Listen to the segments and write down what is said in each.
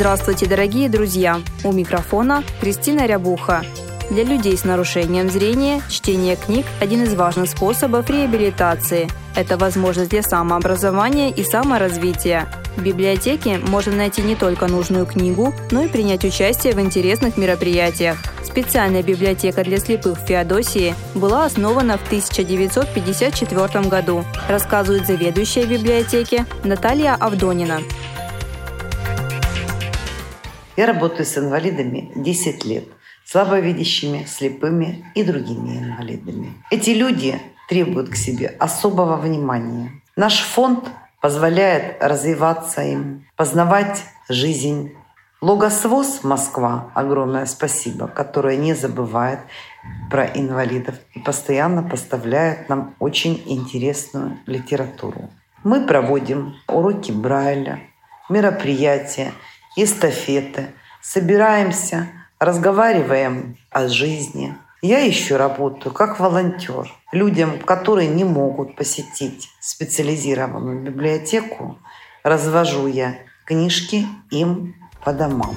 Здравствуйте, дорогие друзья! У микрофона Кристина Рябуха. Для людей с нарушением зрения чтение книг – один из важных способов реабилитации. Это возможность для самообразования и саморазвития. В библиотеке можно найти не только нужную книгу, но и принять участие в интересных мероприятиях. Специальная библиотека для слепых в Феодосии была основана в 1954 году, рассказывает заведующая библиотеки Наталья Авдонина. Я работаю с инвалидами 10 лет, слабовидящими, слепыми и другими инвалидами. Эти люди требуют к себе особого внимания. Наш фонд позволяет развиваться им, познавать жизнь. Логосвоз Москва, огромное спасибо, которое не забывает про инвалидов и постоянно поставляет нам очень интересную литературу. Мы проводим уроки Брайля, мероприятия, эстафеты. Собираемся, разговариваем о жизни. Я еще работаю как волонтер. Людям, которые не могут посетить специализированную библиотеку, развожу я книжки им по домам.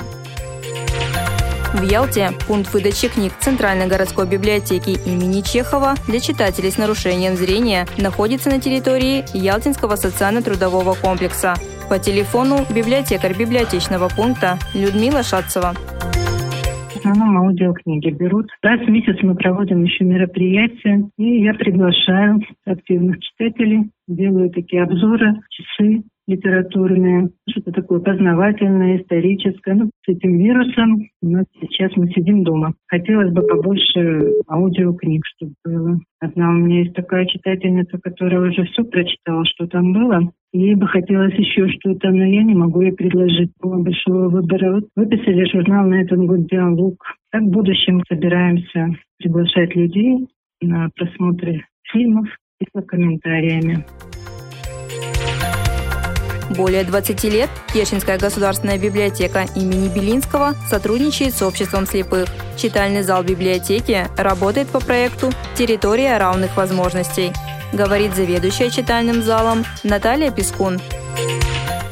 В Ялте пункт выдачи книг Центральной городской библиотеки имени Чехова для читателей с нарушением зрения находится на территории Ялтинского социально-трудового комплекса. По телефону библиотекарь библиотечного пункта Людмила Шатцева в основном аудиокниги берут. Раз в месяц мы проводим еще мероприятия, и я приглашаю активных читателей, делаю такие обзоры, часы, литературное, что-то такое познавательное, историческое. Ну, с этим вирусом у нас сейчас мы сидим дома. Хотелось бы побольше аудиокниг, чтобы было. Одна у меня есть такая читательница, которая уже все прочитала, что там было. Ей бы хотелось еще что-то, но я не могу ей предложить большого выбора. Вот выписали журнал на этот год «Диалог». Так в будущем собираемся приглашать людей на просмотры фильмов с комментариями. Более 20 лет Керченская государственная библиотека имени Белинского сотрудничает с обществом слепых. Читальный зал библиотеки работает по проекту «Территория равных возможностей», говорит заведующая читальным залом Наталья Пескун.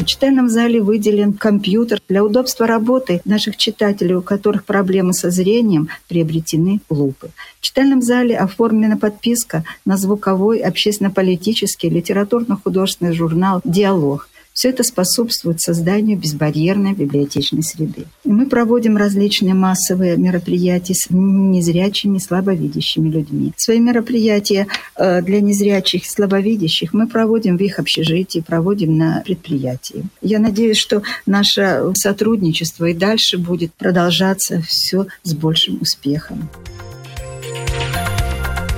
В читальном зале выделен компьютер. Для удобства работы наших читателей, у которых проблемы со зрением, приобретены лупы. В читальном зале оформлена подписка на звуковой общественно-политический литературно-художественный журнал «Диалог», все это способствует созданию безбарьерной библиотечной среды. И мы проводим различные массовые мероприятия с незрячими, слабовидящими людьми. Свои мероприятия э, для незрячих и слабовидящих мы проводим в их общежитии, проводим на предприятии. Я надеюсь, что наше сотрудничество и дальше будет продолжаться все с большим успехом.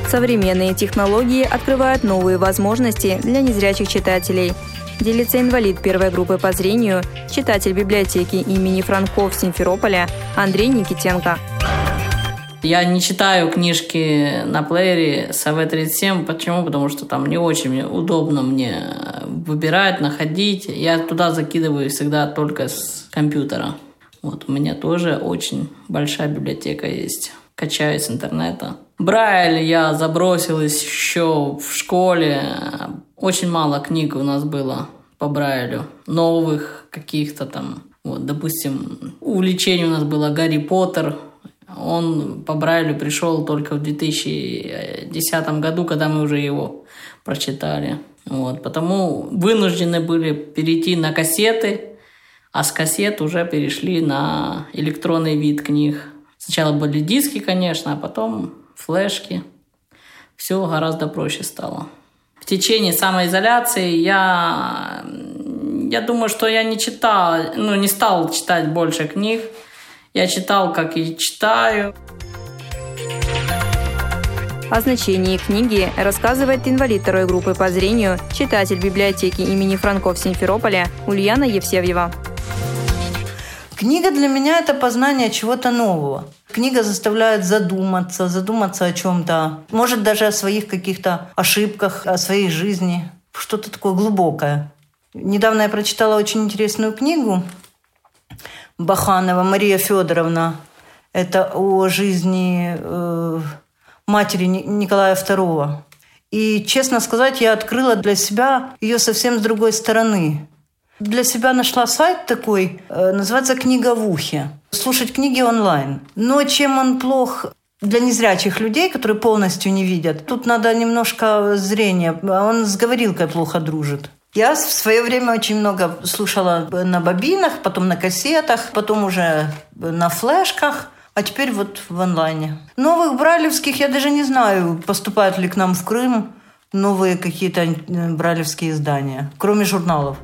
Современные технологии открывают новые возможности для незрячих читателей – делится инвалид первой группы по зрению, читатель библиотеки имени Франков Симферополя Андрей Никитенко. Я не читаю книжки на плеере с АВ-37. Почему? Потому что там не очень удобно мне выбирать, находить. Я туда закидываю всегда только с компьютера. Вот у меня тоже очень большая библиотека есть. Качаю с интернета. Брайль я забросил еще в школе. Очень мало книг у нас было по Брайлю. Новых каких-то там. Вот, допустим, увлечение у нас было Гарри Поттер. Он по Брайлю пришел только в 2010 году, когда мы уже его прочитали. Вот, потому вынуждены были перейти на кассеты, а с кассет уже перешли на электронный вид книг. Сначала были диски, конечно, а потом флешки. Все гораздо проще стало. В течение самоизоляции я, я думаю, что я не читал, ну, не стал читать больше книг. Я читал, как и читаю. О значении книги рассказывает инвалид второй группы по зрению, читатель библиотеки имени Франков Симферополя Ульяна Евсевьева. Книга для меня – это познание чего-то нового. Книга заставляет задуматься, задуматься о чем-то, может даже о своих каких-то ошибках, о своей жизни, что-то такое глубокое. Недавно я прочитала очень интересную книгу Баханова Мария Федоровна. Это о жизни э, матери Николая II. И, честно сказать, я открыла для себя ее совсем с другой стороны. Для себя нашла сайт такой, э, называется «Книга в ухе». Слушать книги онлайн. Но чем он плох для незрячих людей, которые полностью не видят, тут надо немножко зрения. Он с говорилкой плохо дружит. Я в свое время очень много слушала на бобинах, потом на кассетах, потом уже на флешках, а теперь вот в онлайне. Новых бралевских я даже не знаю, поступают ли к нам в Крым новые какие-то э, бралевские издания, кроме журналов.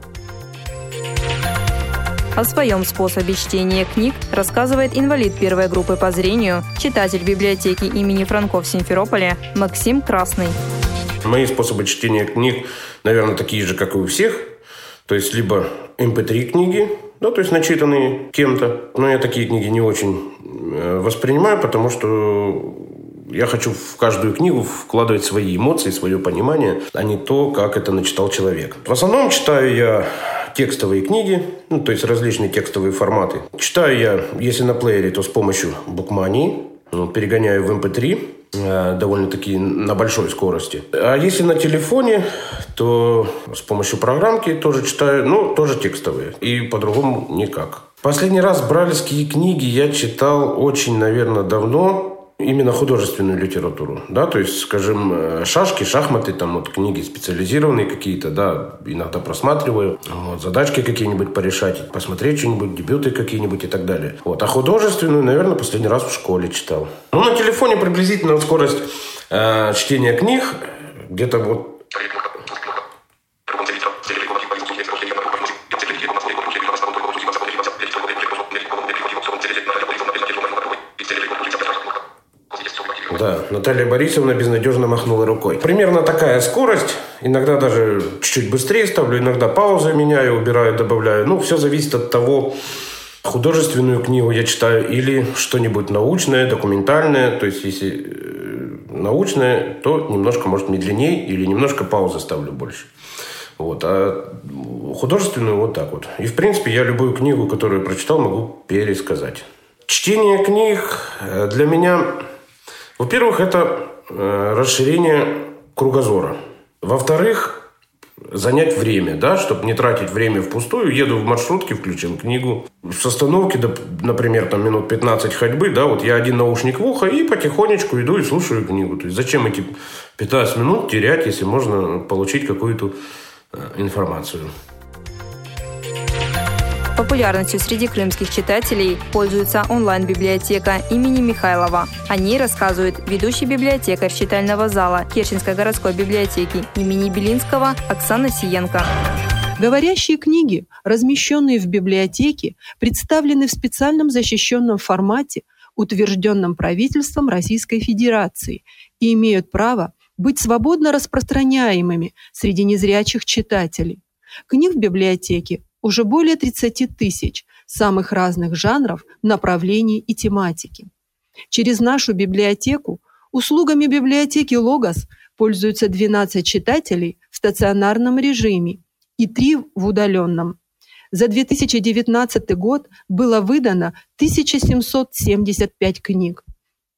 О своем способе чтения книг рассказывает инвалид первой группы по зрению, читатель библиотеки имени Франков Симферополя Максим Красный. Мои способы чтения книг, наверное, такие же, как и у всех. То есть, либо MP3 эм книги, ну, то есть начитанные кем-то. Но я такие книги не очень э, воспринимаю, потому что я хочу в каждую книгу вкладывать свои эмоции, свое понимание, а не то, как это начитал человек. В основном читаю я текстовые книги, ну, то есть различные текстовые форматы. Читаю я, если на плеере, то с помощью букмании, ну, перегоняю в MP3, эм э, довольно-таки на большой скорости. А если на телефоне, то с помощью программки тоже читаю, ну, тоже текстовые. И по-другому никак. Последний раз бралевские книги я читал очень, наверное, давно именно художественную литературу, да, то есть, скажем, э, шашки, шахматы, там вот книги специализированные какие-то, да, иногда просматриваю, вот, задачки какие-нибудь порешать, посмотреть что-нибудь, дебюты какие-нибудь и так далее. Вот, а художественную, наверное, последний раз в школе читал. Ну, на телефоне приблизительно скорость э, чтения книг где-то вот Да, Наталья Борисовна безнадежно махнула рукой. Примерно такая скорость. Иногда даже чуть-чуть быстрее ставлю, иногда паузы меняю, убираю, добавляю. Ну, все зависит от того, художественную книгу я читаю или что-нибудь научное, документальное. То есть, если э, научное, то немножко, может, медленнее или немножко паузы ставлю больше. Вот. А художественную вот так вот. И, в принципе, я любую книгу, которую прочитал, могу пересказать. Чтение книг э, для меня во-первых, это э, расширение кругозора. Во-вторых, занять время, да, чтобы не тратить время впустую. Еду в маршрутке, включил книгу. С остановки, например, там минут 15 ходьбы, да, вот я один наушник в ухо и потихонечку иду и слушаю книгу. То есть зачем эти 15 минут терять, если можно получить какую-то э, информацию? Популярностью среди крымских читателей пользуется онлайн-библиотека имени Михайлова. О ней рассказывает ведущий библиотекарь читального зала Керченской городской библиотеки имени Белинского Оксана Сиенко. Говорящие книги, размещенные в библиотеке, представлены в специальном защищенном формате, утвержденном правительством Российской Федерации, и имеют право быть свободно распространяемыми среди незрячих читателей. Книг в библиотеке уже более 30 тысяч самых разных жанров, направлений и тематики. Через нашу библиотеку услугами библиотеки «Логос» пользуются 12 читателей в стационарном режиме и 3 в удаленном. За 2019 год было выдано 1775 книг.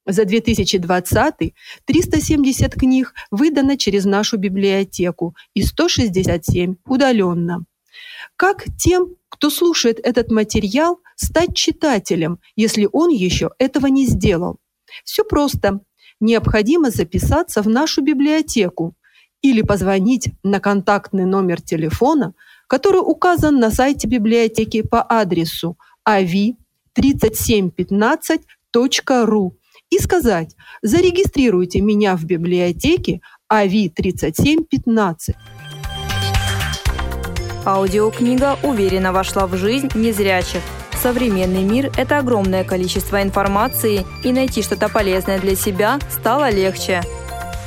За 2020 370 книг выдано через нашу библиотеку и 167 удаленно. Как тем, кто слушает этот материал, стать читателем, если он еще этого не сделал? Все просто. Необходимо записаться в нашу библиотеку или позвонить на контактный номер телефона, который указан на сайте библиотеки по адресу avi3715.ru и сказать «Зарегистрируйте меня в библиотеке AVI3715». Аудиокнига уверенно вошла в жизнь незрячих. Современный мир – это огромное количество информации, и найти что-то полезное для себя стало легче.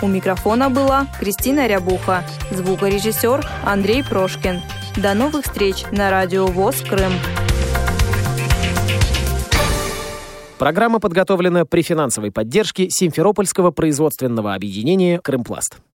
У микрофона была Кристина Рябуха, звукорежиссер Андрей Прошкин. До новых встреч на радио ВОЗ Крым. Программа подготовлена при финансовой поддержке Симферопольского производственного объединения «Крымпласт».